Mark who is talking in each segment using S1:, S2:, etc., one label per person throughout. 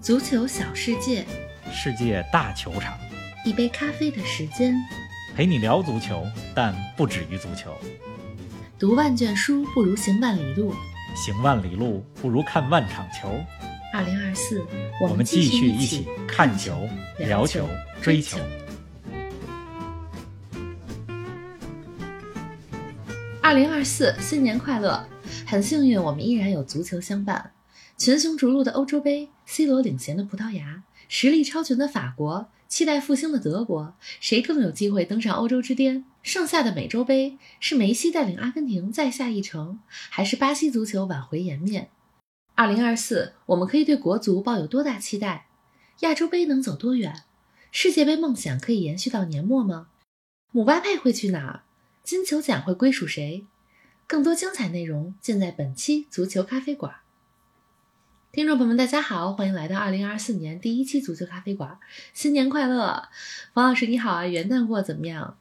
S1: 足球小世界，
S2: 世界大球场，
S1: 一杯咖啡的时间，
S2: 陪你聊足球，但不止于足球。
S1: 读万卷书不如行万里路，
S2: 行万里路不如看万场球。
S1: 二零二四，
S2: 我们继续一
S1: 起
S2: 起看球、聊球、追球。
S1: 二零二四，新年快乐！很幸运，我们依然有足球相伴。群雄逐鹿的欧洲杯，C 罗领衔的葡萄牙，实力超群的法国，期待复兴的德国，谁更有机会登上欧洲之巅？剩下的美洲杯，是梅西带领阿根廷再下一城，还是巴西足球挽回颜面？二零二四，我们可以对国足抱有多大期待？亚洲杯能走多远？世界杯梦想可以延续到年末吗？姆巴佩会去哪儿？金球奖会归属谁？更多精彩内容尽在本期足球咖啡馆。听众朋友们，大家好，欢迎来到二零二四年第一期足球咖啡馆，新年快乐！冯老师你好啊，元旦过得怎么样？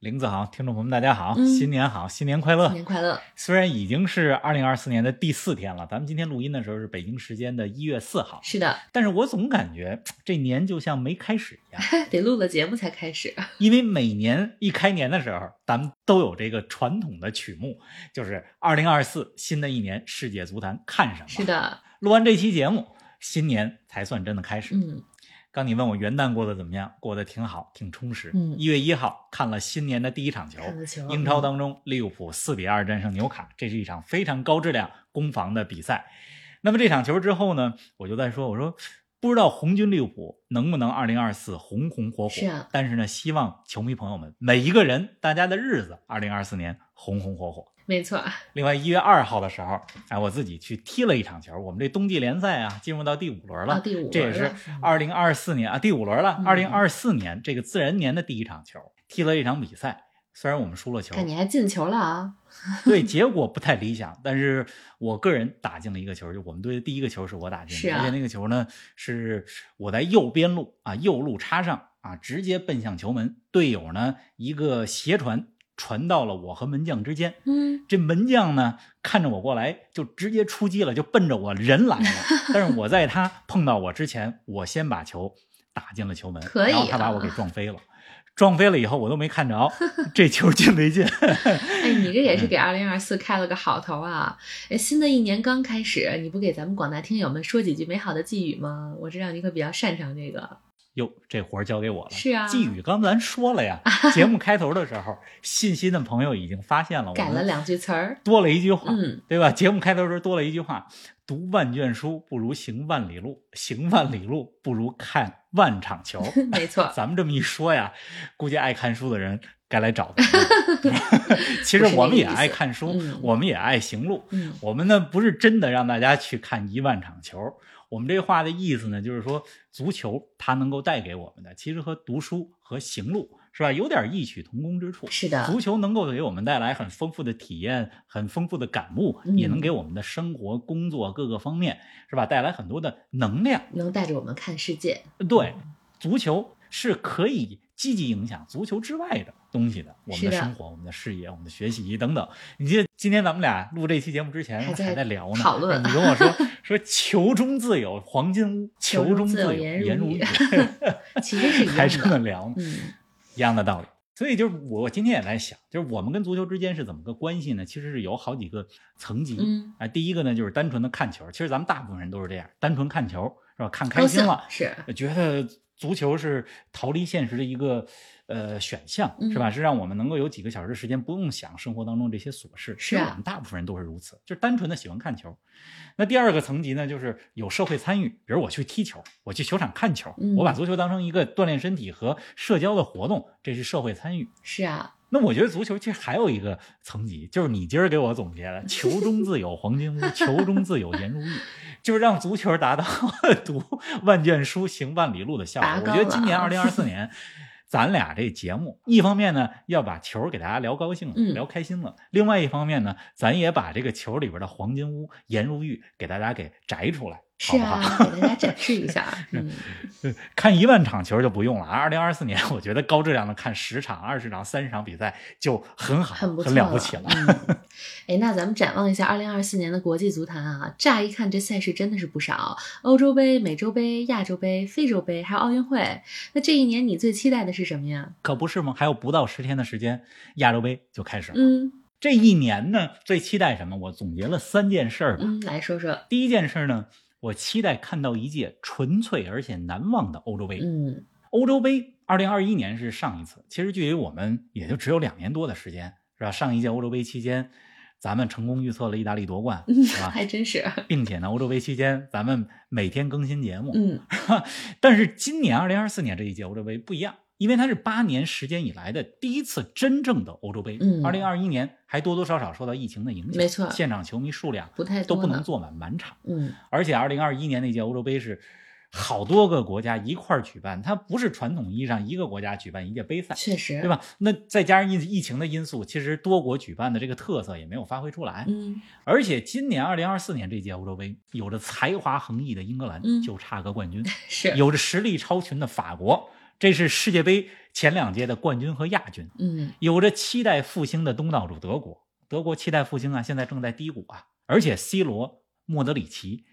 S2: 林子好，听众朋友们大家好，
S1: 嗯
S2: 新年好，新年快乐
S1: 新！年快乐！
S2: 虽然已经是二零二四年的第四天了，咱们今天录音的时候是北京时间的一月四号，
S1: 是的，
S2: 但是我总感觉这年就像没开始一样，
S1: 得录了节目才开始。
S2: 因为每年一开年的时候，咱们都有这个传统的曲目，就是二零二四新的一年世界足坛看什么。
S1: 是，的，
S2: 录完这期节目，新年才算真的开始。
S1: 嗯，
S2: 刚你问我元旦过得怎么样？过得挺好，挺充实。
S1: 嗯
S2: 一月一号看了新年的第一场球，
S1: 球
S2: 英超当中利物浦四比二战胜纽卡，这是一场非常高质量攻防的比赛。那么这场球之后呢，我就在说，我说不知道红军利物浦能不能二零二四红红火火？
S1: 是啊
S2: 但是呢，希望球迷朋友们每一个人大家的日子，二零二四年红红火火。
S1: 没错，
S2: 另外，一月二号的时候，哎，我自己去踢了一场球。我们这冬季联赛啊，进入到第五轮了，
S1: 啊第五轮
S2: 这也是二零二四年啊第五轮了。
S1: 嗯
S2: 二零二四年这个自然年的第一场球，踢了一场比赛。虽然我们输了球，
S1: 看你还进球了啊！
S2: 对结果不太理想，但是我个人打进了一个球，就我们队的第一个球是我打进的，
S1: 是啊
S2: 而且那个球呢是我在右边路啊右路插上啊，直接奔向球门，队友呢一个斜传传到了我和门将之间，
S1: 嗯，
S2: 这门将呢，看着我过来，就直接出击了，就奔着我人来了。但是我在他碰到我之前，我先把球打进了球门，
S1: 可以
S2: 然后他把
S1: 啊
S2: 我给撞飞了。撞飞了以后，我都没看着 这球进没进。
S1: 哎，你这
S2: 嗯
S1: 也是给二零二四开了个好头啊！哎，新的一年刚开始，你不给咱们广大听友们说几句美好的寄语吗？我知道你可比较擅长这个。
S2: 哟，这活儿交给我了。
S1: 是啊
S2: 季宇刚咱说了呀，节目开头的时候，信心的朋友已经发现了，我们
S1: 改了两句词儿，
S2: 多了一句话，
S1: 嗯，
S2: 对吧？节目开头的时候多了一句话：读万卷书不如行万里路，行万里路不如看万场球。
S1: 没错，
S2: 咱们这么一说呀，估计爱看书的人该来找咱们了。其实我们也爱看书，
S1: 嗯
S2: 我们也爱行路。
S1: 嗯，
S2: 我们呢不是真的让大家去看一万场球，我们这话的意思呢，就是说足球它能够带给我们的，其实和读书和行路是吧，有点异曲同工之处。
S1: 是的，
S2: 足球能够给我们带来很丰富的体验，很丰富的感悟，
S1: 嗯
S2: 也能给我们的生活、工作各个方面是吧带来很多的能量。
S1: 能带着我们看世界。
S2: 对，足球是可以积极影响足球之外的东西的，我们
S1: 的
S2: 的生活、我们的事业、我们的学习等等。你记得今天咱们俩录这期节目之前
S1: 还在
S2: 在聊呢，
S1: 讨论
S2: 你跟我说说球中自有黄金屋，
S1: 球
S2: 球中
S1: 中自有颜如玉 其实是一样的
S2: 还这么聊呢，
S1: 嗯，
S2: 一样的道理。所以就是我今天也在想，就是我们跟足球之间是怎么个关系呢？其实是有好几个层级。
S1: 嗯
S2: 啊，第一个呢就是单纯的看球，其实咱们大部分人都是这样，单纯看球是吧？看开心了，
S1: 是，
S2: 觉得足球是逃离现实的一个呃选项，
S1: 嗯
S2: 是吧？是让我们能够有几个小时时间不用想生活当中这些琐事。
S1: 是啊
S2: 我们大部分人都是如此，就是单纯的喜欢看球。那第二个层级呢，就是有社会参与，比如我去踢球，我去球场看球，
S1: 嗯
S2: 我把足球当成一个锻炼身体和社交的活动，这是社会参与。
S1: 是啊，
S2: 那我觉得足球其实还有一个层级，就是你今儿给我总结的“球中自有黄金屋，球中自有颜如玉”，就是让足球达到 读万卷书、行万里路的效果。我觉得今年
S1: 了
S2: 二零二四年，咱俩这节目，一方面呢要把球给大家聊高兴了、
S1: 嗯
S2: 聊开心了；另外一方面呢，咱也把这个球里边的黄金屋、颜如玉给大家给摘出来。
S1: 是啊，给大家展示一下。嗯，
S2: 看一万场球就不用了。二零二四年，我觉得高质量的看十场、二十场、三十场比赛就很好，
S1: 很
S2: 很了不起了。
S1: 哎，那咱们展望一下二零二四年的国际足坛啊，乍一看这赛事真的是不少：欧洲杯、美洲杯、亚洲杯、非洲杯，还有奥运会。那这一年你最期待的是什么呀？
S2: 可不是吗？还有不到十天的时间，亚洲杯就开始了。
S1: 嗯，
S2: 这一年呢，最期待什么？我总结了三件事儿吧。
S1: 嗯，来说说。
S2: 第一件事呢。我期待看到一届纯粹而且难忘的欧洲杯。
S1: 嗯，
S2: 欧洲杯二零二一年是上一次，其实距离我们也就只有两年多的时间，是吧？上一届欧洲杯期间，咱们成功预测了意大利夺冠，是吧？
S1: 还真是。
S2: 并且呢，欧洲杯期间咱们每天更新节目，
S1: 嗯。
S2: 但是今年二零二四年这一届欧洲杯不一样。因为它是八年时间以来的第一次真正的欧洲杯，
S1: 嗯，
S2: 二零二一年还多多少少受到疫情的影响，
S1: 没错，
S2: 现场球迷数量
S1: 不太
S2: 都不能坐满满场，
S1: 嗯，
S2: 而且二零二一年那届欧洲杯是好多个国家一块儿举办，它不是传统意义上一个国家举办一届杯赛，
S1: 确实，
S2: 对吧？那再加上疫疫情的因素，其实多国举办的这个特色也没有发挥出来，
S1: 嗯，
S2: 而且今年二零二四年这届欧洲杯，有着才华横溢的英格兰，
S1: 嗯，
S2: 就差个冠军，
S1: 是
S2: 有着实力超群的法国。这是世界杯前两届的冠军和亚军，
S1: 嗯，
S2: 有着期待复兴的东道主德国，德国期待复兴啊，现在正在低谷啊，而且 C 罗、莫德里奇，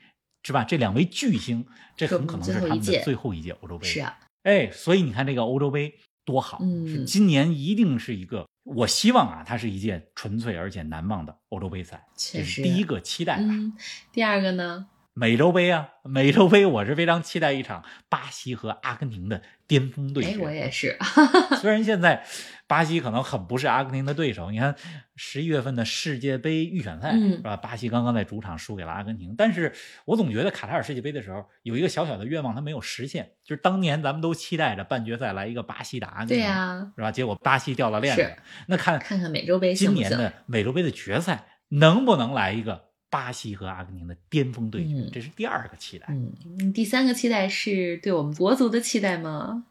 S2: 是吧？这两位巨星，这很可能是他们的最后一届欧洲杯。
S1: 是啊，
S2: 哎，所以你看这个欧洲杯多好，
S1: 嗯，
S2: 今年一定是一个，我希望啊，它是一届纯粹而且难忘的欧洲杯赛，
S1: 这
S2: 是第一个期待。
S1: 嗯，第二个呢？
S2: 美洲杯啊，美洲杯我是非常期待一场巴西和阿根廷的巅峰对决。
S1: 哎，我也是。
S2: 虽然现在巴西可能很不是阿根廷的对手，你看十一月份的世界杯预选赛是吧？巴西刚刚在主场输给了阿根廷，但是我总觉得卡塔尔世界杯的时候有一个小小的愿望，它没有实现，就是当年咱们都期待着半决赛来一个巴西打阿根廷，
S1: 对呀，
S2: 是吧？结果巴西掉了链子。那看
S1: 看看美洲杯
S2: 今年的美洲杯的决赛能不能来一个？巴西和阿根廷的巅峰对决，这是第二个期待。
S1: 嗯，第三个期待是对我们国足的期待吗？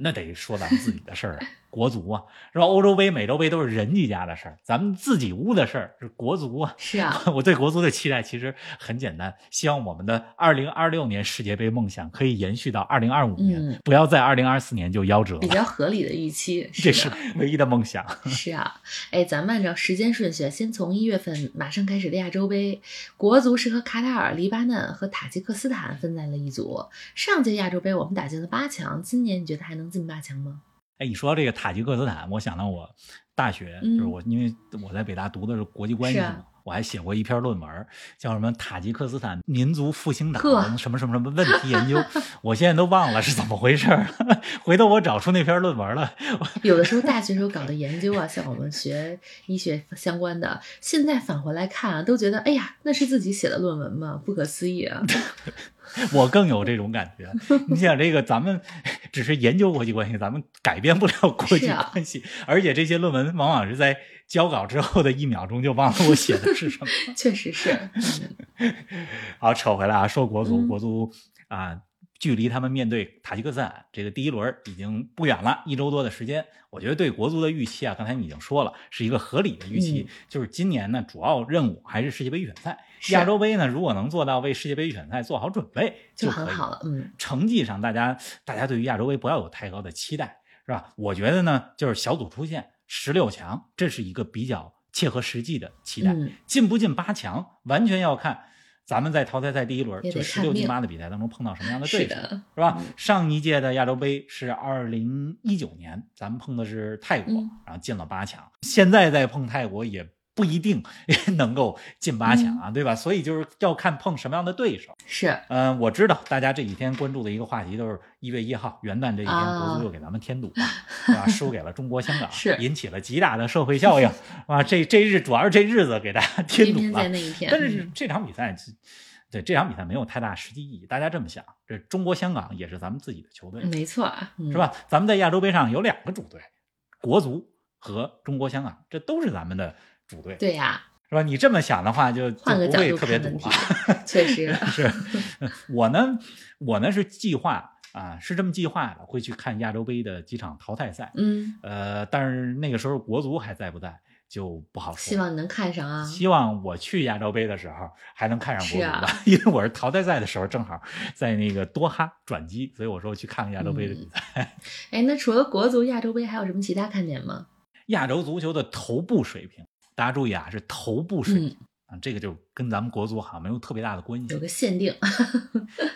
S2: 那得说咱们自己的事儿啊。国足啊，是吧？欧洲杯、美洲杯都是人家家的事儿，咱们自己屋的事儿是国足啊。
S1: 是啊，
S2: 我对国足的期待其实很简单，希望我们的二零二六年世界杯梦想可以延续到二零二五年，不要在二零二四年就夭折。
S1: 比较合理的预期，
S2: 这是唯一的梦想。
S1: 是啊，哎，咱们按照时间顺序，先从一月份马上开始的亚洲杯，国足是和卡塔尔、黎巴嫩和塔吉克斯坦分在了一组。上届亚洲杯我们打进了八强，今年你觉得还能进八强吗？
S2: 哎，你说到这个塔吉克斯坦，我想到我大学，就是我因为我在北大读的是国际关系嘛，我还写过一篇论文，叫什么塔吉克斯坦民族复兴党什么什么什么问题研究，我现在都忘了是怎么回事儿，回头我找出那篇论文了。
S1: 有的时候大学时候搞的研究啊，像我们学医学相关的，现在返回来看啊，都觉得哎呀，那是自己写的论文吗？不可思议啊！
S2: 我更有这种感觉。你想，这个咱们只是研究国际关系，咱们改变不了国际关系，而且这些论文往往是在交稿之后的一秒钟就忘了我写的是什么。
S1: 确实是。
S2: 好，扯回来啊，说国足，国足啊。距离他们面对塔吉克斯坦这个第一轮已经不远了，一周多的时间。我觉得对国足的预期啊，刚才你已经说了，是一个合理的预期。就是今年呢，主要任务还是世界杯预选赛。亚洲杯呢，如果能做到为世界杯预选赛做好准备，就
S1: 很好了。嗯，
S2: 成绩上大家大家对于亚洲杯不要有太高的期待，是吧？我觉得呢，就是小组出线十六强，这是一个比较切合实际的期待。进不进八强，完全要看。咱们在淘汰赛第一轮就十六进八的比赛当中碰到什么样的对手，是吧？上一届的亚洲杯是二零一九年，咱们碰的是泰国，然后进了八强。现在再碰泰国也。不一定 能够进八强啊，对吧？所以就是要看碰什么样的对手。
S1: 是，
S2: 嗯，我知道大家这几天关注的一个话题都是一月一号元旦这一天，国足又给咱们添堵了，是吧？输给了中国香港，
S1: 是
S2: 引起了极大的社会效应，啊，这这日主要是这日子给大家添堵了。但是这场比赛，对这场比赛没有太大实际意义。大家这么想，这中国香港也是咱们自己的球队，
S1: 没错，
S2: 是吧？咱们在亚洲杯上有两个主队，国足和中国香港，这都是咱们的。主队
S1: 对呀，
S2: 是吧？你这么想的话，就就不会特别堵
S1: 啊。确实
S2: 是我呢，我呢是计划啊，是这么计划的，会去看亚洲杯的几场淘汰赛。
S1: 嗯，
S2: 呃，但是那个时候国足还在不在？就不好说。
S1: 希望你能看上啊！
S2: 希望我去亚洲杯的时候还能看上国足吧，
S1: 啊
S2: 因为我是淘汰赛的时候正好在那个多哈转机，所以我说去看看亚洲杯的比赛。
S1: 哎，那除了国足、亚洲杯，还有什么其他看点吗？
S2: 亚洲足球的头部水平，大家注意啊，是头部水平、
S1: 嗯，
S2: 啊，这个就跟咱们国足好像没有特别大的关系。
S1: 有个限定。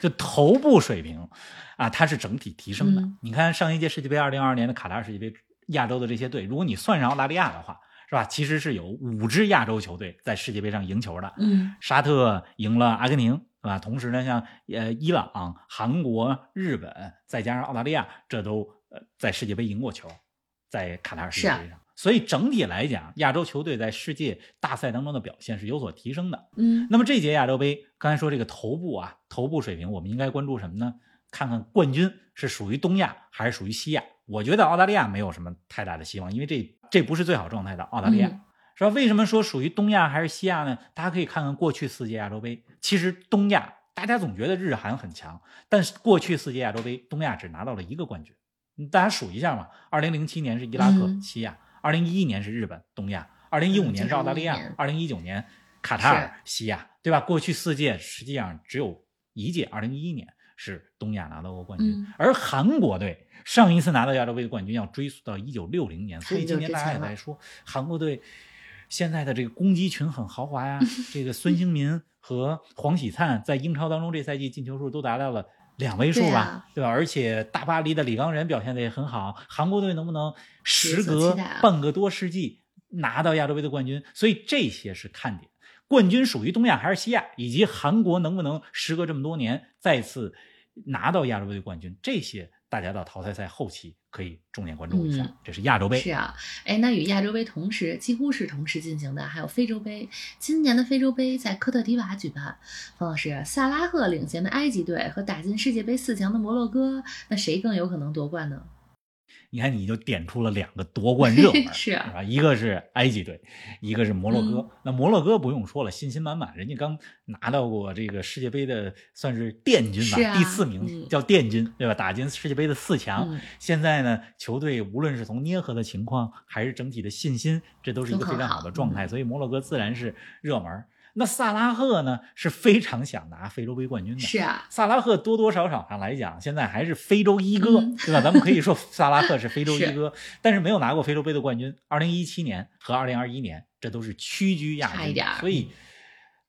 S2: 就头部水平啊，它是整体提升的。
S1: 嗯
S2: 你看上一届世界杯，二零二二年的卡塔尔世界杯，亚洲的这些队，如果你算上澳大利亚的话，是吧？其实是有五支亚洲球队在世界杯上赢球的。
S1: 嗯
S2: 沙特赢了阿根廷，是吧？同时呢，像呃伊朗、韩国、日本，再加上澳大利亚，这都呃在世界杯赢过球，在卡塔尔世界杯上。所以整体来讲，亚洲球队在世界大赛当中的表现是有所提升的。
S1: 嗯
S2: 那么这届亚洲杯，刚才说这个头部啊，头部水平，我们应该关注什么呢？看看冠军是属于东亚还是属于西亚。我觉得澳大利亚没有什么太大的希望，因为这这不是最好状态的澳大利亚，
S1: 嗯
S2: 是吧？为什么说属于东亚还是西亚呢？大家可以看看过去四届亚洲杯，其实东亚大家总觉得日韩很强，但是过去四届亚洲杯，东亚只拿到了一个冠军。嗯大家数一下嘛，二零零七年是伊拉克、
S1: 嗯
S2: 西亚，二零一一年是日本东亚，二零一五年是澳大利亚二零一九年卡塔尔西亚，对吧？过去四届实际上只有一届，二零一一年是东亚拿到过冠军，
S1: 嗯
S2: 而韩国队上一次拿到亚洲杯的冠军要追溯到一九六零年，所以今年大家也在说韩国队现在的这个攻击群很豪华呀，这个孙兴民和黄喜灿在英超当中这赛季进球数都达到了。两位数吧，
S1: 对啊
S2: 对吧？而且大巴黎的李刚仁表现的也很好，韩国队能不能时隔半个多世纪拿到亚洲杯的冠军？所以这些是看点。冠军属于东亚还是西亚，以及韩国能不能时隔这么多年再次拿到亚洲杯的冠军，这些大家到淘汰赛后期可以重点关注一下。
S1: 嗯
S2: 这是亚洲杯，
S1: 是啊，哎，那与亚洲杯同时，几乎是同时进行的，还有非洲杯。今年的非洲杯在科特迪瓦举办。冯老师，萨拉赫领衔的埃及队和打进世界杯四强的摩洛哥，那谁更有可能夺冠呢？
S2: 你看你就点出了两个夺冠热门，
S1: 是啊
S2: 吧？一个是埃及队，一个是摩洛哥。
S1: 嗯
S2: 那摩洛哥不用说了，信心满满，人家刚拿到过这个世界杯的算是殿军吧，
S1: 啊
S2: 第四名、
S1: 嗯
S2: 叫殿军，对吧？打进世界杯的四强。
S1: 嗯
S2: 现在呢，球队无论是从捏合的情况，还是整体的信心，这都是一个非常
S1: 好
S2: 好的状态，
S1: 嗯
S2: 所以摩洛哥自然是热门。那萨拉赫呢，是非常想拿非洲杯冠军的。
S1: 是啊，
S2: 萨拉赫多多少少上来讲，现在还是非洲一哥，
S1: 嗯
S2: 对吧？咱们可以说萨拉赫是非洲 一
S1: 是
S2: 哥，但是没有拿过非洲杯的冠军。二零一七年和二零二一年，这都是屈居亚军
S1: 差一点，
S2: 所以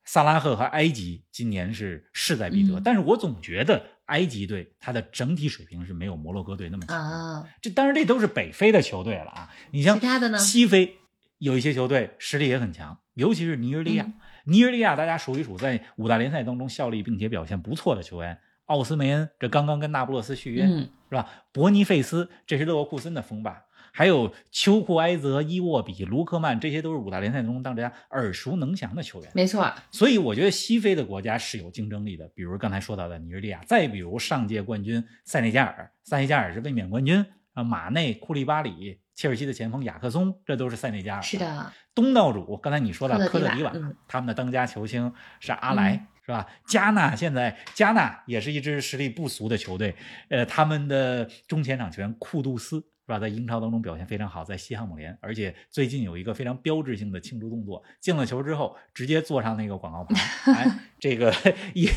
S2: 萨拉赫和埃及今年是势在必得。
S1: 嗯
S2: 但是我总觉得埃及队它的整体水平是没有摩洛哥队那么强这当然这都是北非的球队了啊，你像
S1: 其他的呢
S2: 西非有一些球队实力也很强，尤其是尼日利亚。
S1: 嗯
S2: 尼日利亚大家数一数，在五大联赛当中效力并且表现不错的球员，奥斯梅恩这刚刚跟那不勒斯续约、
S1: 嗯，
S2: 是吧？伯尼费斯这是勒沃库森的锋霸，还有丘库埃泽、伊沃比、卢克曼，这些都是五大联赛当中大家耳熟能详的球员。
S1: 没错，
S2: 所以我觉得西非的国家是有竞争力的，比如刚才说到的尼日利亚，再比如上届冠军塞内加尔，塞内加尔是卫冕冠军啊，马内、库利巴里、切尔西的前锋雅克松，这都是塞内加尔。
S1: 是。的，
S2: 东道主，刚才你说的
S1: 科特
S2: 迪瓦，
S1: 嗯
S2: 他们的当家球星是阿莱，
S1: 嗯
S2: 是吧？加纳现在加纳也是一支实力不俗的球队，呃，他们的中前场球员库杜斯是吧，在英超当中表现非常好，在西汉姆联，而且最近有一个非常标志性的庆祝动作，进了球之后直接坐上那个广告牌，哎，这个一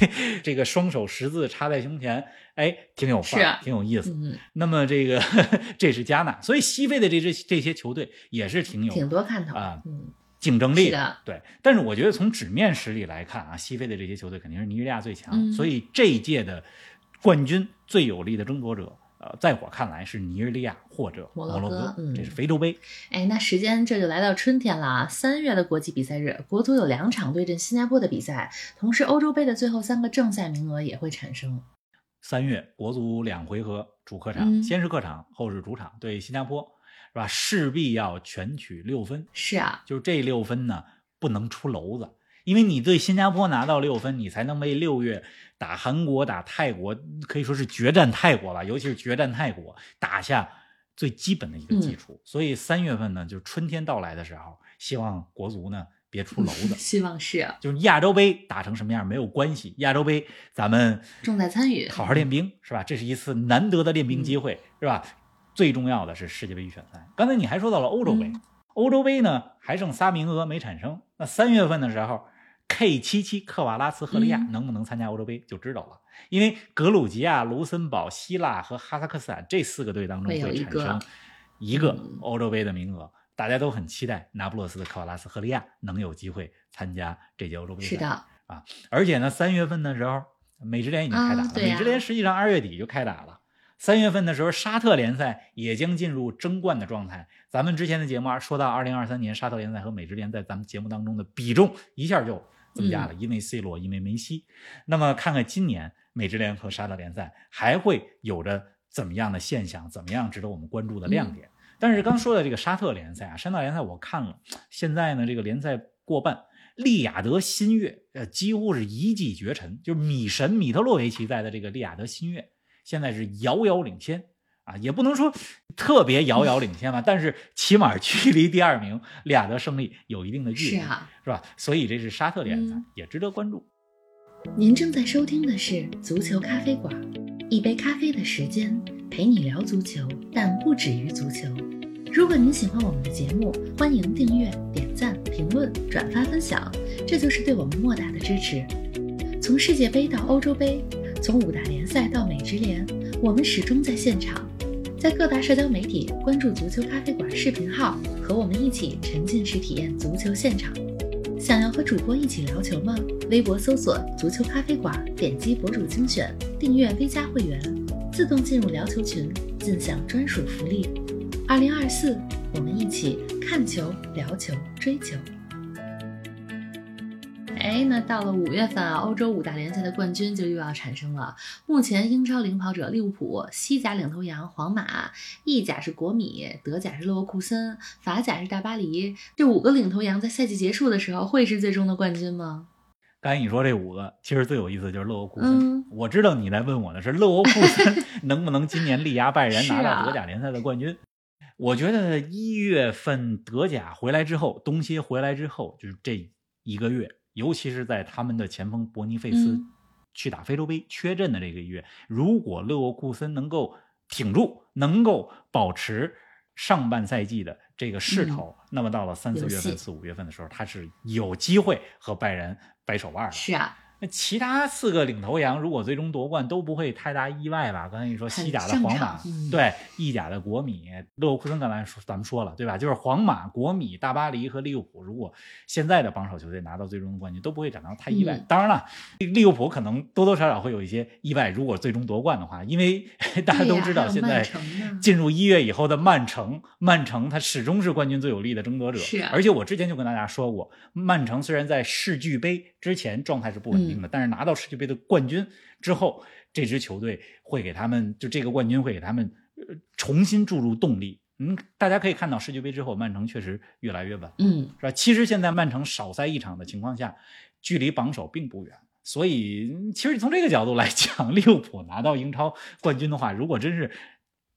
S2: 这个双手十字插在胸前，哎，挺有范儿，
S1: 啊
S2: 挺有意思。
S1: 嗯，
S2: 那么这个 这是加纳，所以西非的这支这些球队也是挺有
S1: 挺多看头
S2: 啊
S1: 嗯，
S2: 竞争力
S1: 的
S2: 对，但是我觉得从纸面实力来看啊，西非的这些球队肯定是尼日利亚最强，
S1: 嗯
S2: 所以这一届的冠军最有力的争夺者，呃，在我看来是尼日利亚或者
S1: 摩
S2: 摩洛
S1: 洛哥嗯
S2: 这是非洲杯。
S1: 哎，那时间这就来到春天了啊！三月的国际比赛日，国足有两场对阵新加坡的比赛，同时欧洲杯的最后三个正赛名额也会产生。
S2: 三月国足两回合主客场，
S1: 嗯
S2: 先是客场，后是主场对新加坡，是吧？势必要全取六分，
S1: 是啊，
S2: 就是这六分呢不能出篓子，因为你对新加坡拿到六分，你才能为六月打韩国、打泰国，可以说是决战泰国吧，尤其是决战泰国打下最基本的一个基础。所以三月份呢，就是春天到来的时候，希望国足呢 别出娄子。
S1: 希望是啊
S2: 就是亚洲杯打成什么样没有关系，亚洲杯咱们
S1: 重在参与。
S2: 好好练兵是吧？这是一次难得的练兵机会、是吧？最重要的是世界杯预选赛。刚才你还说到了欧洲杯，
S1: 嗯
S2: 欧洲杯呢还剩仨名额没产生，那三月份的时候，K 七七克瓦拉茨赫利亚
S1: 嗯
S2: 能不能参加欧洲杯就知道了。因为格鲁吉亚、卢森堡、希腊和哈萨克斯坦这四个队当中
S1: 会
S2: 产生一个
S1: 嗯
S2: 欧洲杯的名额，大家都很期待那不勒斯的克瓦拉斯赫利亚能有机会参加这届欧洲杯赛。
S1: 是的，
S2: 而且呢，三月份的时候，美职联已经开打了。美职联实际上二月底就开打了。三月份的时候，沙特联赛也将进入争冠的状态。咱们之前的节目啊，说到二零二三年沙特联赛和美职联在咱们节目当中的比重一下就增加了，因为 C 罗，因为梅西。那么看看今年美职联和沙特联赛还会有着怎么样的现象，怎么样值得我们关注的亮点。但是刚说的这个沙特联赛啊，沙特联赛我看了，现在呢这个联赛过半，利雅得新月呃几乎是一骑绝尘，就是米神米特洛维奇在的这个利雅得新月现在是遥遥领先啊，也不能说特别遥遥领先吧，但是起码距离第二名利雅得胜利有一定的距离，
S1: 是啊。
S2: 是吧？所以这是沙特联赛，
S1: 嗯
S2: 也值得关注。
S1: 您正在收听的是足球咖啡馆，一杯咖啡的时间陪你聊足球，但不止于足球。如果您喜欢我们的节目，欢迎订阅、点赞、评论、转发分享，这就是对我们莫大的支持。从世界杯到欧洲杯，从五大联赛到美职联，我们始终在现场。在各大社交媒体关注“足球咖啡馆”视频号，和我们一起沉浸式体验足球现场。想要和主播一起聊球吗？微博搜索“足球咖啡馆”，点击博主精选，订阅 V 加会员，自动进入聊球群，尽享专属福利。二零二四，我们一起看球、聊球、追球。哎，那到了五月份啊，欧洲五大联赛的冠军就又要产生了。目前英超领跑者利物浦，西甲领头羊皇马，意甲是国米，德甲是勒沃库森，法甲是大巴黎。这五个领头羊在赛季结束的时候会是最终的冠军吗？
S2: 刚才你说这五个，其实最有意思就是勒沃库森。
S1: 嗯
S2: 我知道你在问我的是勒沃库森能不能今年力压拜仁拿到德甲联赛的冠军。我觉得一月份德甲回来之后，东歇回来之后，就是这一个月，尤其是在他们的前锋伯尼费斯
S1: 嗯
S2: 去打非洲杯缺阵的这个月，如果勒沃库森能够挺住，能够保持上半赛季的这个势头，那么到了三四月份、四五月份的时候，他是有机会和拜仁掰手腕的。
S1: 是啊，
S2: 那其他四个领头羊如果最终夺冠都不会太大意外吧？刚才你说西甲的皇马对意甲的国米、勒沃库森，刚才说咱们说了对吧？就是皇马、国米、大巴黎和利物浦，如果现在的榜首球队拿到最终的冠军，都不会感到太意外。
S1: 嗯
S2: 当然了，利物浦可能多多少少会有一些意外，如果最终夺冠的话，因为大家都知道现在进入一月以后的曼城，曼城它始终是冠军最有力的争夺者。
S1: 是啊
S2: 而且我之前就跟大家说过，曼城虽然在世俱杯之前状态是不稳但是拿到世界杯的冠军之后，这支球队会给他们就这个冠军会给他们呃重新注入动力。嗯，大家可以看到世界杯之后，曼城确实越来越稳，
S1: 嗯，
S2: 是吧？其实现在曼城少赛一场的情况下，距离榜首并不远。所以，嗯其实从这个角度来讲，利物浦拿到英超冠军的话，如果真是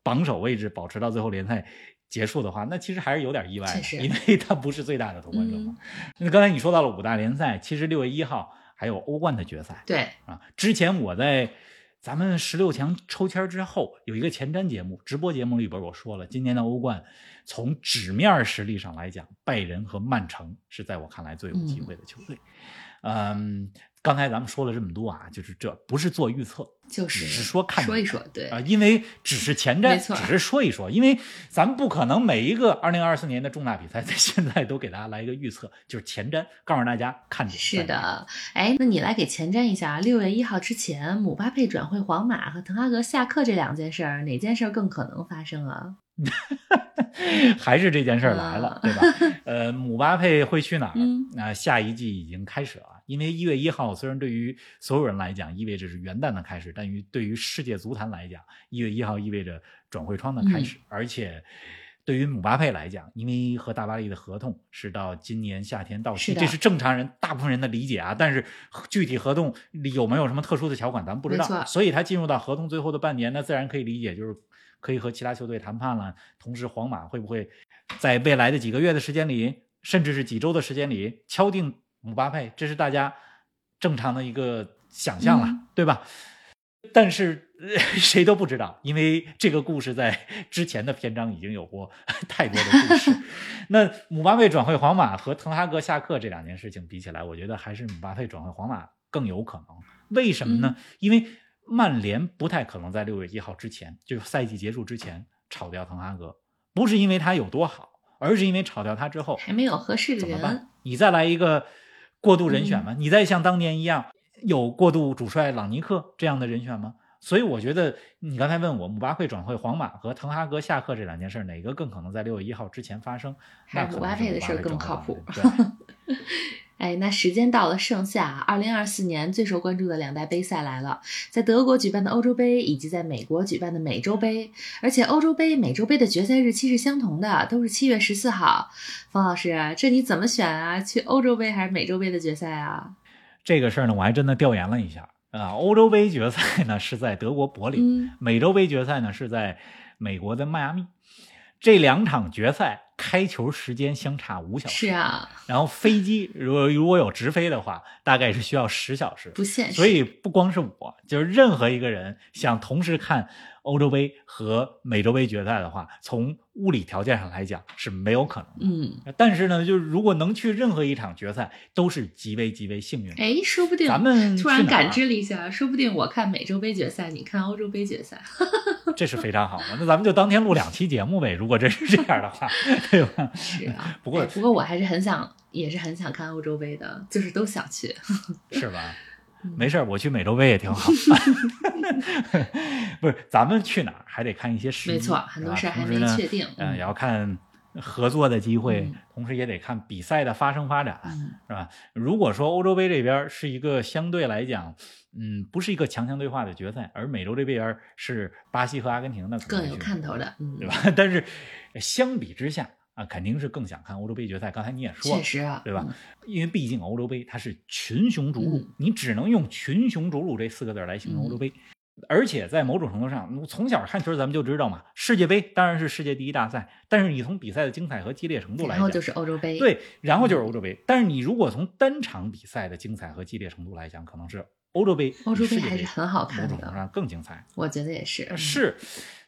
S2: 榜首位置保持到最后联赛结束的话，那其实还是有点意外的，因为他不是最大的夺冠者嘛。那刚才你说到了五大联赛，其实六月一号还有欧冠的决赛
S1: 对，
S2: 啊。之前我在咱们十六强抽签之后有一个前瞻节目，直播节目里边我说了，今年的欧冠从纸面实力上来讲，拜仁和曼城是在我看来最有机会的球队。嗯，刚才咱们说了这么多啊，就是这不是做预测，
S1: 就是
S2: 只是说看
S1: 说一说，对
S2: 啊、因为只是前瞻，
S1: 没错
S2: 只是说一说，因为咱们不可能每一个二零二四年的重大比赛 在现在都给大家来一个预测，就是前瞻，告诉大家看点。
S1: 是，的，哎，那你来给前瞻一下，六月一号之前，姆巴佩转会皇马和滕哈格下课这两件事儿，哪件事儿更可能发生啊？
S2: 还是这件事儿来了，对吧？呃，姆巴佩会去哪儿？
S1: 嗯
S2: 那、下一季已经开始了，因为一月一号虽然对于所有人来讲意味着是元旦的开始，但于对于世界足坛来讲，一月一号意味着转会窗的开始，而且。对于姆巴佩来讲，因为和大巴黎的合同是到今年夏天到期，
S1: 是
S2: 这是正常人大部分人的理解啊。但是具体合同里有没有什么特殊的条款，咱们不知道。所以他进入到合同最后的半年，那自然可以理解，就是可以和其他球队谈判了。同时，皇马会不会在未来的几个月的时间里，甚至是几周的时间里敲定姆巴佩？这是大家正常的一个想象了，
S1: 嗯
S2: 对吧？但是、呃 谁都不知道，因为这个故事在之前的篇章已经有过 太多的故事。那姆巴佩转会皇马和滕哈格下课这两件事情比起来，我觉得还是姆巴佩转会皇马更有可能。为什么呢？因为曼联不太可能在六月一号之前，就是赛季结束之前炒掉滕哈格，不是因为他有多好，而是因为炒掉他之后
S1: 还没有合适的人
S2: 怎么办。？你再来一个过渡人选吗？你再像当年一样有过渡主帅朗尼克这样的人选吗？所以我觉得你刚才问我姆巴佩转会皇马和滕哈格下课这两件事，哪个更可能在六月一号之前发生？
S1: 还是姆巴佩的事儿更靠谱
S2: 对
S1: 哎，那时间到了盛夏，二零二四年最受关注的两大杯赛来了，在德国举办的欧洲杯以及在美国举办的美洲杯，而且欧洲杯、美洲杯的决赛日期是相同的，都是七月十四号。冯老师，这你怎么选啊？去欧洲杯还是美洲杯的决赛啊？
S2: 这个事儿呢，我还真的调研了一下啊。欧洲杯决赛呢是在德国柏林，
S1: 嗯，
S2: 美洲杯决赛呢是在美国的迈阿密。这两场决赛开球时间相差五小时，
S1: 是啊，
S2: 然后飞机如果如果有直飞的话，大概是需要十小时。
S1: 不现实。
S2: 所以不光是我，就是任何一个人想同时看欧洲杯和美洲杯决赛的话，从物理条件上来讲是没有可能的。
S1: 嗯，
S2: 但是呢，就是如果能去任何一场决赛，都是极为极为幸运的。
S1: 哎，说不定
S2: 咱们
S1: 突然感知了一下，说不定我看美洲杯决赛，你看欧洲杯决赛。
S2: 这是非常好的。那咱们就当天录两期节目呗。如果真是这样的话，对吧？
S1: 是啊，
S2: 不过
S1: 哎不过我还是很想，也是很想看欧洲杯的，就是都想去。
S2: 是吧？
S1: 嗯
S2: 没事儿，我去美洲杯也挺好。不是，咱们去哪儿还得看一些时机，
S1: 没错，很多事儿还没确定。
S2: 嗯，
S1: 嗯
S2: 也要看合作的机会，
S1: 嗯
S2: 同时也得看比赛的发生发展，
S1: 嗯
S2: 是吧？如果说欧洲杯这边是一个相对来讲，嗯，不是一个强强对话的决赛，而美洲这边是巴西和阿根廷，那
S1: 更有看头的，嗯，
S2: 对吧？但是相比之下啊，肯定是更想看欧洲杯决赛。刚才你也说了
S1: 确，实啊，
S2: 对吧
S1: 嗯？
S2: 因为毕竟欧洲杯它是群雄逐鹿，
S1: 嗯
S2: 你只能用群雄逐鹿这四个字来形容欧洲杯。而且在某种程度上，从小看球咱们就知道嘛，世界杯当然是世界第一大赛，但是你从比赛的精彩和激烈程度来讲，
S1: 然后就是欧洲杯，，
S2: 对，然后就是欧洲杯。但是你如果从单场比赛的精彩和激烈程度来讲，可能是欧洲杯
S1: 欧洲杯还是很好看的
S2: 某种程度上更精彩。
S1: 我觉得也是，嗯，
S2: 是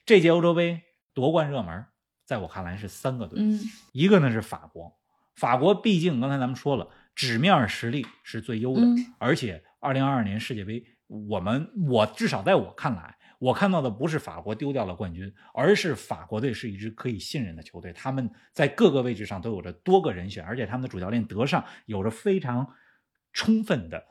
S2: 这届欧洲杯夺冠热门，在我看来是三个队，
S1: 嗯
S2: 一个呢是法国，法国毕竟刚才咱们说了，纸面实力是最优的，
S1: 嗯
S2: 而且二零二二年世界杯，我们我至少在我看来，我看到的不是法国丢掉了冠军，而是法国队是一支可以信任的球队，他们在各个位置上都有着多个人选，而且他们的主教练德尚有着非常充分的、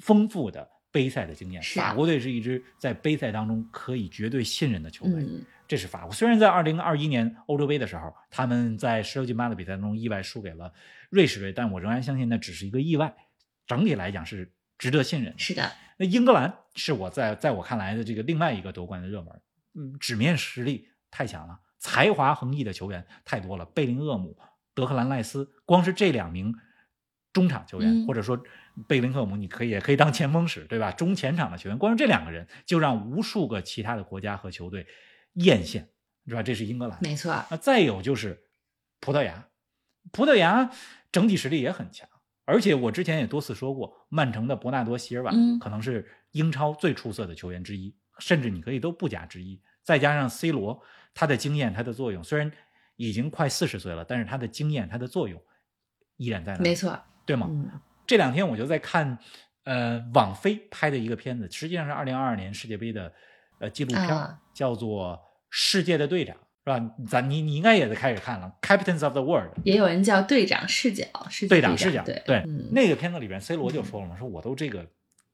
S2: 丰富的杯赛的经验。法国队是一支在杯赛当中可以绝对信任的球队。
S1: 嗯，
S2: 这是法国。虽然在二零二一年欧洲杯的时候，他们在十六进八的比赛中意外输给了瑞士队，但我仍然相信那只是一个意外。整体来讲是值得信任。
S1: 是的，
S2: 那英格兰是我在在我看来的这个另外一个夺冠的热门，嗯，纸面实力太强了，才华横溢的球员太多了，贝林厄姆、德克兰赖斯，光是这两名中场球员，
S1: 嗯
S2: 或者说贝林厄姆，你可以也可以当前锋使，对吧？中前场的球员，光是这两个人就让无数个其他的国家和球队艳羡，是吧？这是英格兰。
S1: 没错，
S2: 那再有就是葡萄牙，葡萄牙整体实力也很强，而且我之前也多次说过，曼城的伯纳多·席尔瓦
S1: 嗯
S2: 可能是英超最出色的球员之一，甚至你可以都不加之一。再加上 C 罗，他的经验、他的作用，虽然已经快四十岁了，但是他的经验、他的作用依然在那里，
S1: 没错，
S2: 对吗？
S1: 嗯
S2: 这两天我就在看，呃，网飞拍的一个片子，实际上是二零二二年世界杯的呃纪录片，
S1: 啊
S2: 叫做《世界的队长》，是吧？咱你你应该也得开始看了，《Captains of the World》
S1: 也有人叫队长视角，是
S2: 队长视角，
S1: 对。
S2: 对，
S1: 嗯。
S2: 那个片子里边，C 罗就说了嘛，说我都这个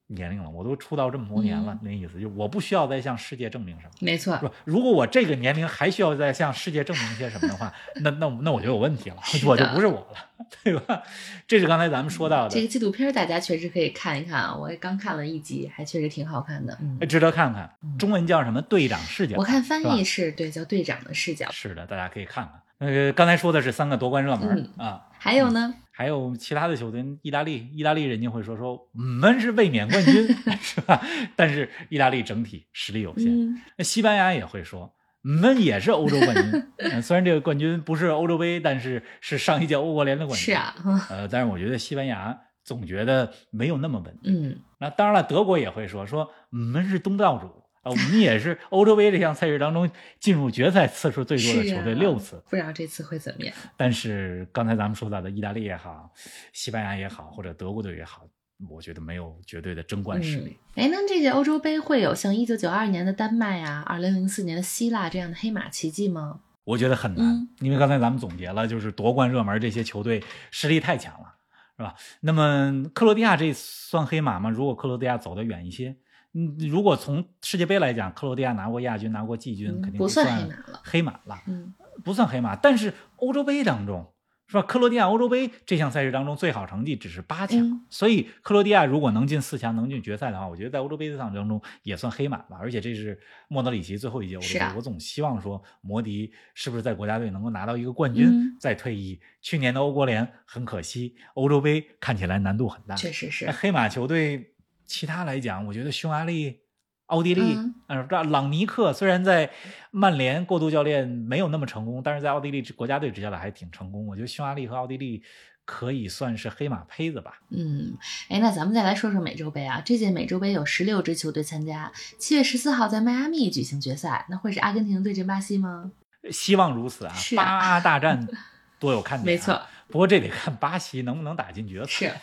S2: 年龄了，我都出道这么多年了，
S1: 嗯
S2: 那意思就我不需要再向世界证明什么。
S1: 没错
S2: 是，吧？如果我这个年龄还需要再向世界证明些什么的话，那那那我就有问题了，我就不是我了，对吧？这是刚才咱们说到的，
S1: 这个纪录片大家确实可以看一看啊，我也刚看了一集，还确实挺好看的。嗯，
S2: 值得看看
S1: 嗯。
S2: 中文叫什么？队长视角。
S1: 我看翻译是对，叫队长的视角。
S2: 是的，大家可以看看。呃，刚才说的是三个夺冠热门、
S1: 嗯
S2: 啊，
S1: 还有呢，
S2: 还有其他的球队，意大利，意大利人家会说说我们是卫冕冠军，是吧？但是意大利整体实力有限。
S1: 嗯，
S2: 那西班牙也会说，我们也是欧洲冠军。嗯，虽然这个冠军不是欧洲杯，但是是上一届欧国联的冠军。
S1: 是啊，
S2: 呃，但是我觉得西班牙总觉得没有那么稳定。
S1: 嗯，
S2: 那当然了，德国也会说说我们是东道主啊，我们也是欧洲杯这项赛事当中进入决赛次数最多的球队
S1: 啊
S2: 六次。
S1: 不知道这次会怎么样？
S2: 但是刚才咱们说到的意大利也好，西班牙也好，或者德国队也好，我觉得没有绝对的争冠实力。
S1: 嗯，哎，那这届欧洲杯会有像一九九二年的丹麦啊、二零零四年的希腊这样的黑马奇迹吗？
S2: 我觉得很难，
S1: 嗯
S2: 因为刚才咱们总结了，就是夺冠热门这些球队实力太强了，是吧？那么克罗地亚这算黑马吗？如果克罗地亚走得远一些，嗯，如果从世界杯来讲，克罗地亚拿过亚军，拿过季军，
S1: 嗯
S2: 肯定
S1: 不算
S2: 算
S1: 黑马了
S2: 黑马了，
S1: 嗯，
S2: 不算黑马。但是欧洲杯当中，是吧？克罗地亚欧洲杯这项赛事当中最好成绩只是八强，
S1: 嗯
S2: 所以克罗地亚如果能进四强，能进决赛的话，我觉得在欧洲杯这项当中也算黑马吧。而且这是莫德里奇最后一届欧洲杯，
S1: 啊
S2: 我总希望说摩迪是不是在国家队能够拿到一个冠军、
S1: 嗯
S2: 再退役。去年的欧国联很可惜，欧洲杯看起来难度很大。
S1: 确实是
S2: 那。黑马球队其他来讲，我觉得匈牙利、奥地利，
S1: 嗯
S2: 呃，这朗尼克虽然在曼联过渡教练没有那么成功，但是在奥地利国家队执教的还挺成功。我觉得匈牙利和奥地利可以算是黑马胚子吧。
S1: 嗯，哎，那咱们再来说说美洲杯啊。这届美洲杯有十六支球队参加，七月十四号在迈阿密举行决赛，那会是阿根廷对阵巴西吗？
S2: 希望如此啊！
S1: 是啊
S2: 八大战 多有看点、啊
S1: 没错。
S2: 不过这得看巴西能不能打进决赛，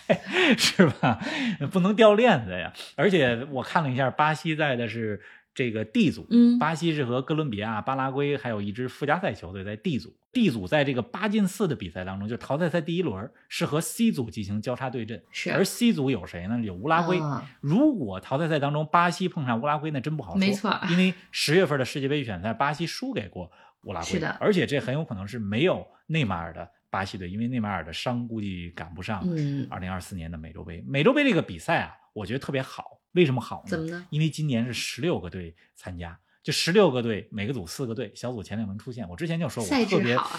S1: 是，
S2: 是吧？不能掉链子呀！而且我看了一下，巴西在的是这个 D 组，
S1: 嗯，
S2: 巴西是和哥伦比亚、巴拉圭还有一支附加赛球队在 D 组。D 组在这个八进四的比赛当中，就是淘汰赛第一轮是和 C 组进行交叉对阵，
S1: 是
S2: 而 C 组有谁呢？有乌拉圭。
S1: 啊
S2: 如果淘汰赛当中巴西碰上乌拉圭，那真不好说。
S1: 没错
S2: 因为十月份的世界杯预选赛，巴西输给过乌拉圭，
S1: 是的
S2: 而且这很有可能是没有内马尔的巴西队，因为内马尔的伤估计赶不上
S1: 嗯，
S2: 二零二四年的美洲杯。美洲杯这个比赛啊，我觉得特别好，为什么好呢？
S1: 怎么呢？
S2: 因为今年是十六个队参加。就十六个队，每个组四个队，小组前两名出现。我之前就说，我特别
S1: 啊，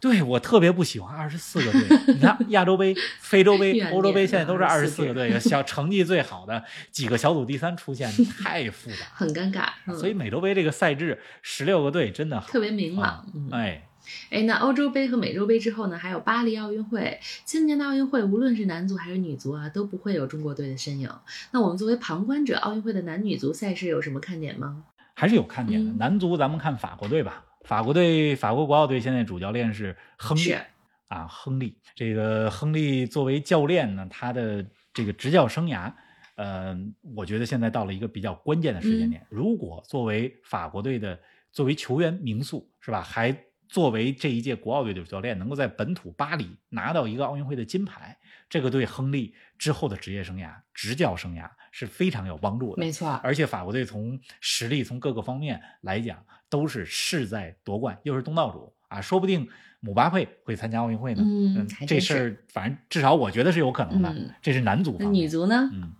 S2: 对我特别不喜欢二十四个队。你看亚洲杯、非洲杯、欧洲杯现在都是二十四
S1: 24
S2: 个队，小成绩最好的几个小组第三出现，太复杂。
S1: 很尴尬，嗯
S2: 所以美洲杯这个赛制，十六个队真的好
S1: 特别明朗
S2: 哎，
S1: 哎，那欧洲杯和美洲杯之后呢，还有巴黎奥运会。今年的奥运会，无论是男足还是女足啊，都不会有中国队的身影。那我们作为旁观者，奥运会的男女足赛事有什么看点吗？
S2: 还是有看点的。
S1: 嗯
S2: 男足咱们看法国队吧，法国队法国国奥队现在主教练是亨利
S1: 是
S2: 啊，亨利。这个亨利作为教练呢，他的这个执教生涯。呃，我觉得现在到了一个比较关键的时间点。如果作为法国队的作为球员名宿是吧，还作为这一届国奥队的主教练，能够在本土巴黎拿到一个奥运会的金牌，这个对亨利之后的职业生涯、执教生涯是非常有帮助的。
S1: 没错，
S2: 而且法国队从实力、从各个方面来讲，都是势在夺冠，又是东道主啊，说不定姆巴佩会参加奥运会呢。
S1: 嗯
S2: 这事儿反正至少我觉得是有可能的。
S1: 嗯
S2: 这是男足方面。
S1: 女足呢？
S2: 嗯，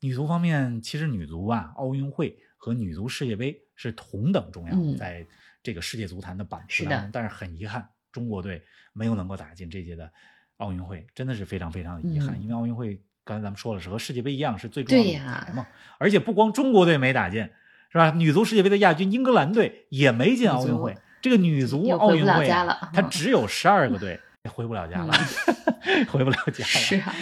S2: 女足方面，其实女足啊，奥运会和女足世界杯是同等重要，
S1: 嗯
S2: 在这个世界足坛的版图当中。但是很遗憾，中国队没有能够打进这届的奥运会，真的是非常非常的遗憾。
S1: 嗯
S2: 因为奥运会刚才咱们说了，是和世界杯一样是最重要的舞台嘛。而且不光中国队没打进，是吧？女足世界杯的亚军英格兰队也没进奥运会。这个女足奥运会啊
S1: 家了
S2: 它
S1: 嗯
S2: 只有十二个队，回不了家了，回不了家了。
S1: 是啊，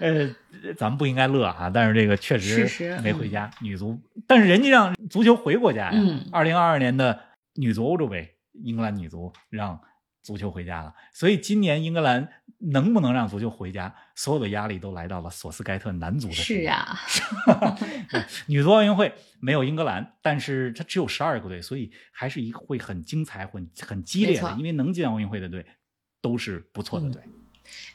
S2: 呃，咱们不应该乐哈，但是这个确实
S1: 实
S2: 没回家。女足，但是人家让足球回过家呀。
S1: 嗯
S2: 二零二二年的女足欧洲杯，英格兰女足让足球回家了，所以今年英格兰能不能让足球回家，所有的压力都来到了索斯盖特男足的身上。
S1: 是啊，
S2: 女足奥运会没有英格兰，但是它只有十二个队，所以还是一个会很精彩、很很激烈的，因为能进奥运会的队都是不错的
S1: 嗯
S2: 队。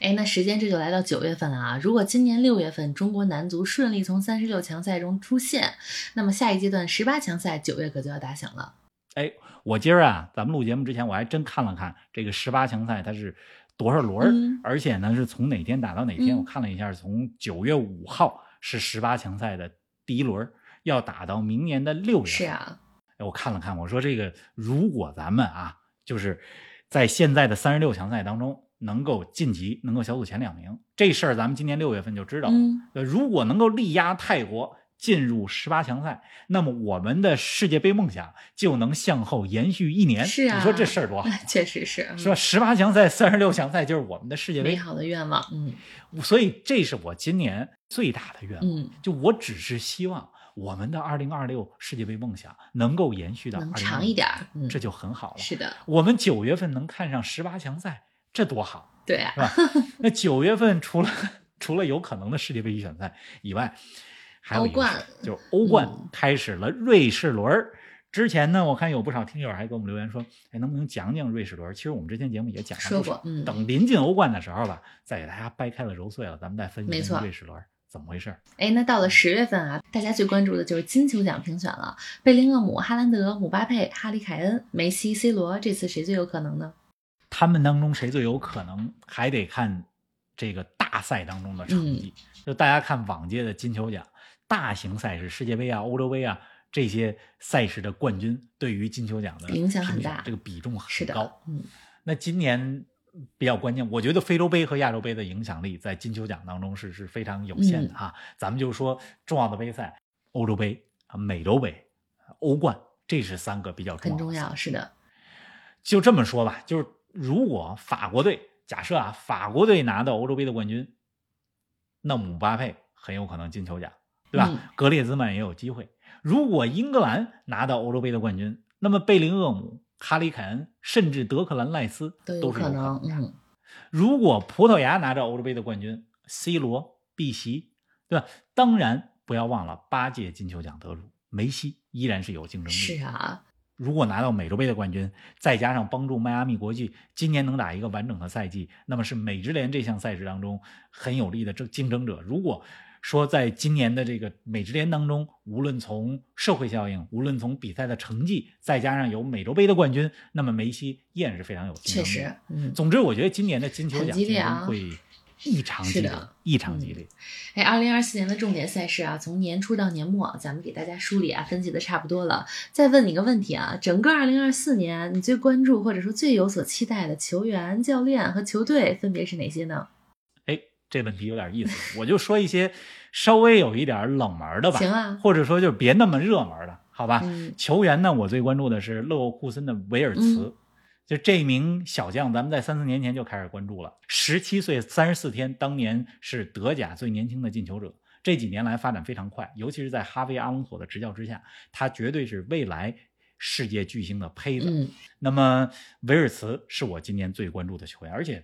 S1: 哎，那时间这就来到九月份了啊！如果今年六月份中国男足顺利从三十六强赛中出线，那么下一阶段十八强赛九月可就要打响了。
S2: 哎，我今儿啊，咱们录节目之前，我还真看了看这个十八强赛它是多少轮儿，
S1: 嗯
S2: 而且呢是从哪天打到哪天。
S1: 嗯
S2: 我看了一下，从九月五号是十八强赛的第一轮，要打到明年的六月。
S1: 是。啊，
S2: 哎，我看了看，我说这个如果咱们啊，就是在现在的三十六强赛当中能够晋级，能够小组前两名，这事儿咱们今年六月份就知道了。
S1: 嗯，
S2: 呃，如果能够力压泰国进入十八强赛，那么我们的世界杯梦想就能向后延续一年。
S1: 是啊
S2: 你说这事儿多好，
S1: 确实是，嗯
S2: 是吧？十八强赛、三十六强赛就是我们的世界杯，
S1: 美好的愿望，嗯
S2: 所以这是我今年最大的愿望。
S1: 嗯，
S2: 就我只是希望我们的二零二六世界杯梦想能够延续到
S1: 能
S2: 2026
S1: 长一点，嗯，
S2: 这就很好了。
S1: 是的，
S2: 我们九月份能看上十八强赛，这多好，
S1: 对啊
S2: 是，吧？那九月份除了除了有可能的世界杯预选赛以外，还有就是欧冠
S1: 嗯
S2: 开始了瑞士轮儿。之前呢，我看有不少听友还给我们留言说，哎，能不能讲讲瑞士轮儿？其实我们之前节目也讲了不少
S1: 说过嗯
S2: 等临近欧冠的时候吧，再给大家掰开了揉碎了，咱们再分析瑞士轮儿怎么回事儿。
S1: 哎，那到了十月份啊，大家最关注的就是金球奖评选了。贝林厄姆、哈兰德、姆巴佩、哈里凯恩、梅西、C 罗，这次谁最有可能呢？
S2: 他们当中谁最有可能，还得看这个大赛当中的成绩。
S1: 嗯
S2: 就大家看往届的金球奖，大型赛事，世界杯啊、欧洲杯啊这些赛事的冠军，对于金球奖的
S1: 影响很大
S2: 这个比重很高。，
S1: 嗯，
S2: 那今年比较关键，我觉得非洲杯和亚洲杯的影响力在金球奖当中是是非常有限
S1: 嗯
S2: 的哈。咱们就说重要的杯赛，欧洲杯、啊美洲杯、欧冠，这是三个比较重要的
S1: 很重要，是的，
S2: 就这么说吧，就是如果法国队假设啊，法国队拿到欧洲杯的冠军，那姆巴佩很有可能金球奖，对吧？
S1: 嗯
S2: 格列兹曼也有机会。如果英格兰拿到欧洲杯的冠军，那么贝林厄姆、哈里凯恩甚至德克兰赖斯
S1: 都
S2: 有
S1: 可能，
S2: 的。
S1: 嗯，
S2: 如果葡萄牙拿到欧洲杯的冠军，C 罗、碧玺，对吧？当然不要忘了八届金球奖得主梅西依然是有竞争力。
S1: 是啊，
S2: 如果拿到美洲杯的冠军，再加上帮助迈阿密国际今年能打一个完整的赛季，那么是美职联这项赛事当中很有力的争竞争者。如果说在今年的这个美职联当中，无论从社会效应，无论从比赛的成绩，再加上有美洲杯的冠军，那么梅西依然是非常有竞争力。
S1: 确实，嗯。
S2: 总之，我觉得今年的金球奖
S1: 啊
S2: 竞争会异常激烈
S1: 是的，
S2: 异常激烈。
S1: 哎，二零二四年的重点赛事啊，从年初到年末，咱们给大家梳理啊，分析的差不多了。再问你个问题啊，整个二零二四年，你最关注或者说最有所期待的球员、教练和球队分别是哪些呢？
S2: 哎，这问题有点意思，我就说一些稍微有一点冷门的吧，
S1: 行啊
S2: 或者说就别那么热门的，好吧？
S1: 嗯
S2: 球员呢，我最关注的是勒沃库森的维尔茨，
S1: 嗯
S2: 就这名小将，咱们在三四年前就开始关注了。十七岁三十四天，当年是德甲最年轻的进球者。这几年来发展非常快，尤其是在哈维·阿隆索的执教之下，他绝对是未来世界巨星的胚子。
S1: 嗯，
S2: 那么维尔茨是我今年最关注的球员，而且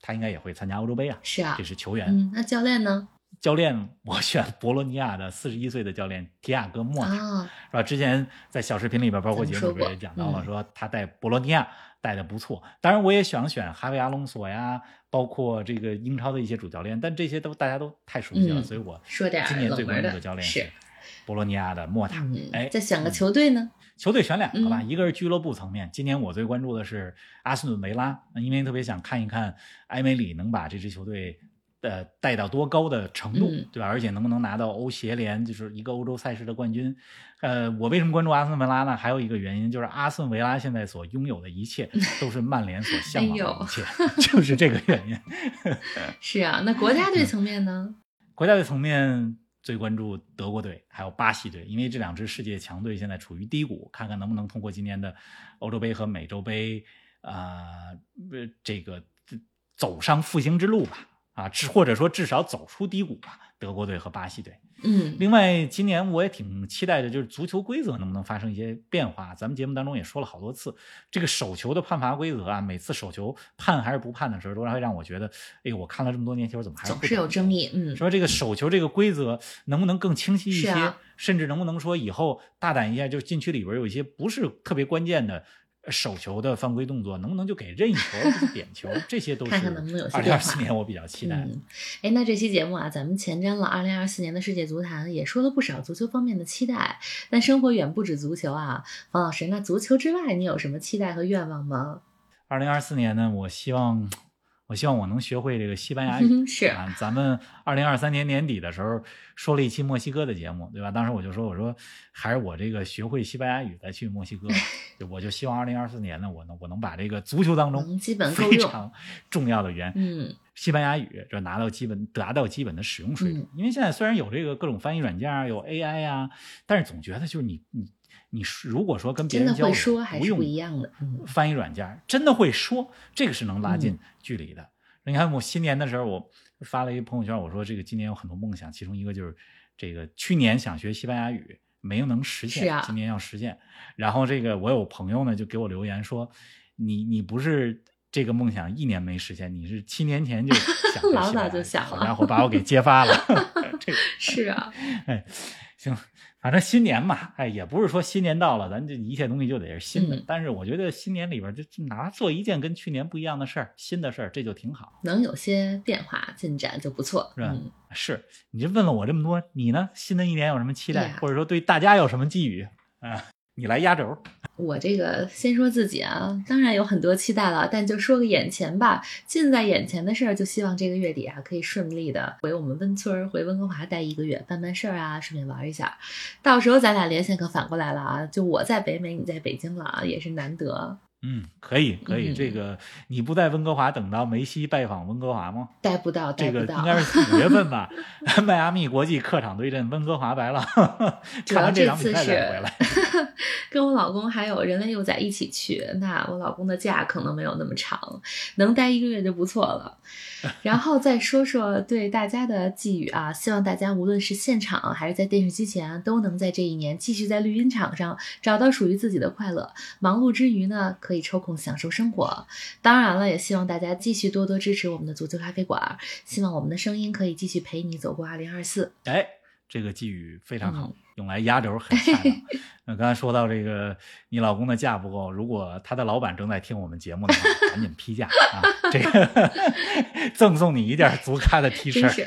S2: 他应该也会参加欧洲杯啊。
S1: 是啊
S2: 这，是球员。
S1: 嗯，那教练呢？
S2: 教练，我选博洛尼亚的四十一岁的教练提亚戈莫塔。
S1: 啊，
S2: 是吧？之前在小视频里边，包括节目里边也讲到了，
S1: 嗯
S2: 说他带博洛尼亚带的不错。当然，我也想选哈维·阿隆索呀，包括这个英超的一些主教练，但这些都大家都太熟悉了，
S1: 嗯
S2: 所以我
S1: 说点
S2: 今年最关注
S1: 的
S2: 的教练
S1: 是
S2: 博洛尼亚的莫塔。
S1: 嗯，
S2: 哎，
S1: 再选个
S2: 嗯
S1: 球队呢？
S2: 球队选两个吧，
S1: 嗯
S2: 一个是俱乐部层面，今年我最关注的是阿斯顿维拉，因为特别想看一看埃梅里能把这支球队。呃，带到多高的程度，
S1: 嗯
S2: 对吧？而且能不能拿到欧协联，就是一个欧洲赛事的冠军？呃，我为什么关注阿斯顿维拉呢？还有一个原因就是阿斯顿维拉现在所拥有的一切 都是曼联所向往的一切，就是这个原因。
S1: 是啊，那国家队层面呢？
S2: 国家队层面最关注德国队，还有巴西队，因为这两支世界强队现在处于低谷，看看能不能通过今年的欧洲杯和美洲杯，啊、呃，这个走上复兴之路吧，啊，或者说至少走出低谷吧。德国队和巴西队。
S1: 嗯，
S2: 另外，今年我也挺期待的，就是足球规则能不能发生一些变化。咱们节目当中也说了好多次，这个手球的判罚规则啊，每次手球判还是不判的时候，都会让我觉得，哎，我看了这么多年球，怎么还是
S1: 总是有争议。嗯，
S2: 说这个手球这个规则能不能更清晰一些，甚至能不能说以后大胆一下，就禁区里边有一些不是特别关键的手球的犯规动作，能不能就给任意球、或者点球？这些都是
S1: 看看能不能有些
S2: 二零二四年我比较期待哎。
S1: 嗯，哎，那这期节目啊，咱们前瞻了二零二四年的世界足坛，也说了不少足球方面的期待。但生活远不止足球啊，方老师，那足球之外，你有什么期待和愿望吗？
S2: 二零二四年呢，我希望我希望我能学会这个西班牙语。
S1: 是
S2: 啊，咱们二零二三年年底的时候说了一期墨西哥的节目，对吧？当时我就说，我说还是我这个学会西班牙语再去墨西哥，就我就希望二零二四年呢，我能我能把这个足球当中
S1: 能基本。
S2: 非常重要的语言
S1: 嗯
S2: 西班牙语，就拿到基本达到基本的使用水平。
S1: 嗯
S2: 因为现在虽然有这个各种翻译软件啊，有 AI 呀、但是总觉得就是你你你如果说跟别人交流，
S1: 说还是
S2: 不用
S1: 一样的。嗯
S2: 翻译软件，真的会说，这个是能拉近
S1: 嗯
S2: 距离的。你看我新年的时候，我发了一个朋友圈，我说这个今年有很多梦想，其中一个就是这个去年想学西班牙语，没有能实现，今年要实现。然后这个我有朋友呢就给我留言说，你你不是。这个梦想一年没实现，你是七年前就 想学
S1: 老早就想了
S2: 好家伙，把我给揭发了。这个
S1: 是啊，
S2: 哎，行，反正新年嘛，哎，也不是说新年到了，咱这一切东西就得是新的。
S1: 嗯
S2: 但是我觉得新年里边就就哪做一件跟去年不一样的事儿，新的事儿，这就挺好，
S1: 能有些变化进展就不错。
S2: 是吧？
S1: 嗯，
S2: 是，你这问了我这么多，你呢？新的一年有什么期待，或者说对大家有什么寄语啊？你来压轴。
S1: 我这个先说自己啊，当然有很多期待了，但就说个眼前吧，近在眼前的事儿，就希望这个月底啊可以顺利的回我们温村儿，回温哥华待一个月，办办事儿啊，顺便玩一下。到时候咱俩连线可反过来了啊，就我在北美，你在北京了啊，也是难得。
S2: 嗯，可以，可以。
S1: 嗯
S2: 这个你不在温哥华等到梅西拜访温哥华吗？
S1: 待不到，待
S2: 这个
S1: 不到。
S2: 应该是五月份吧，迈阿密国际客场对阵温哥华白狼，
S1: 主要
S2: 看完这
S1: 这次
S2: 场比赛再
S1: 是
S2: 回来。
S1: 跟我老公还有人类幼崽一起去，那我老公的假可能没有那么长，能待一个月就不错了。然后再说说对大家的寄语啊，希望大家无论是现场还是在电视机前，都能在这一年继续在绿茵场上找到属于自己的快乐。忙碌之余呢，可以抽空享受生活。当然了，也希望大家继续多多支持我们的足球咖啡馆，希望我们的声音可以继续陪你走过二零二四。
S2: 哎，这个寄语非常好，
S1: 嗯
S2: 用来压轴很恰当。那刚才说到这个，你老公的假不够，如果他的老板正在听我们节目的话，赶紧批假啊！这个 赠送你一件足咖的 T 恤。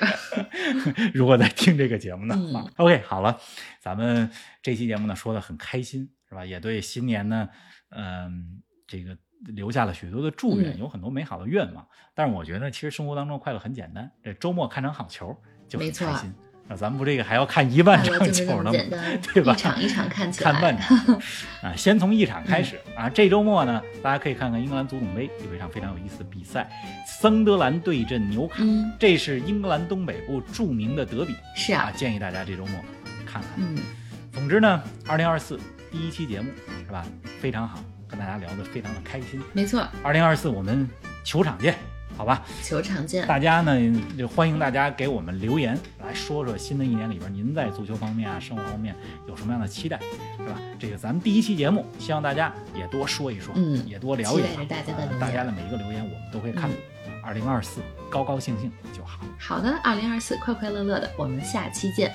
S2: 如果在听这个节目的话、
S1: 嗯
S2: o k 好了，咱们这期节目呢说的很开心，是吧？也对新年呢，嗯、这个留下了许多的祝愿，
S1: 嗯
S2: 有很多美好的愿望。但是我觉得，其实生活当中快乐很简单，这周末看场好球就很开心。那咱们不这个还要看一万场球呢吗，对吧？
S1: 一场一场看起来。
S2: 看半场 啊，先从一场开始啊。这周末呢，大家可以看看英格兰足总杯有一场非常有意思的比赛，桑德兰对阵纽卡，
S1: 嗯，
S2: 这是英格兰东北部著名的德比啊，
S1: 是啊，
S2: 建议大家这周末看看。
S1: 嗯，
S2: 总之呢，二零二四第一期节目是吧，非常好，跟大家聊得非常的开心。
S1: 没错，
S2: 二零二四我们球场见，好吧？
S1: 球场见。
S2: 大家呢，就欢迎大家给我们留言，来说说新的一年里边您在足球方面啊、生活方面有什么样的期待，是吧？这个咱们第一期节目，希望大家也多说一说，
S1: 嗯
S2: 也多聊一聊，
S1: 大家的
S2: 大家的每一个留言我们都会看的。二零二四高高兴兴就好。
S1: 好的，二零二四快快乐乐的，我们下期见。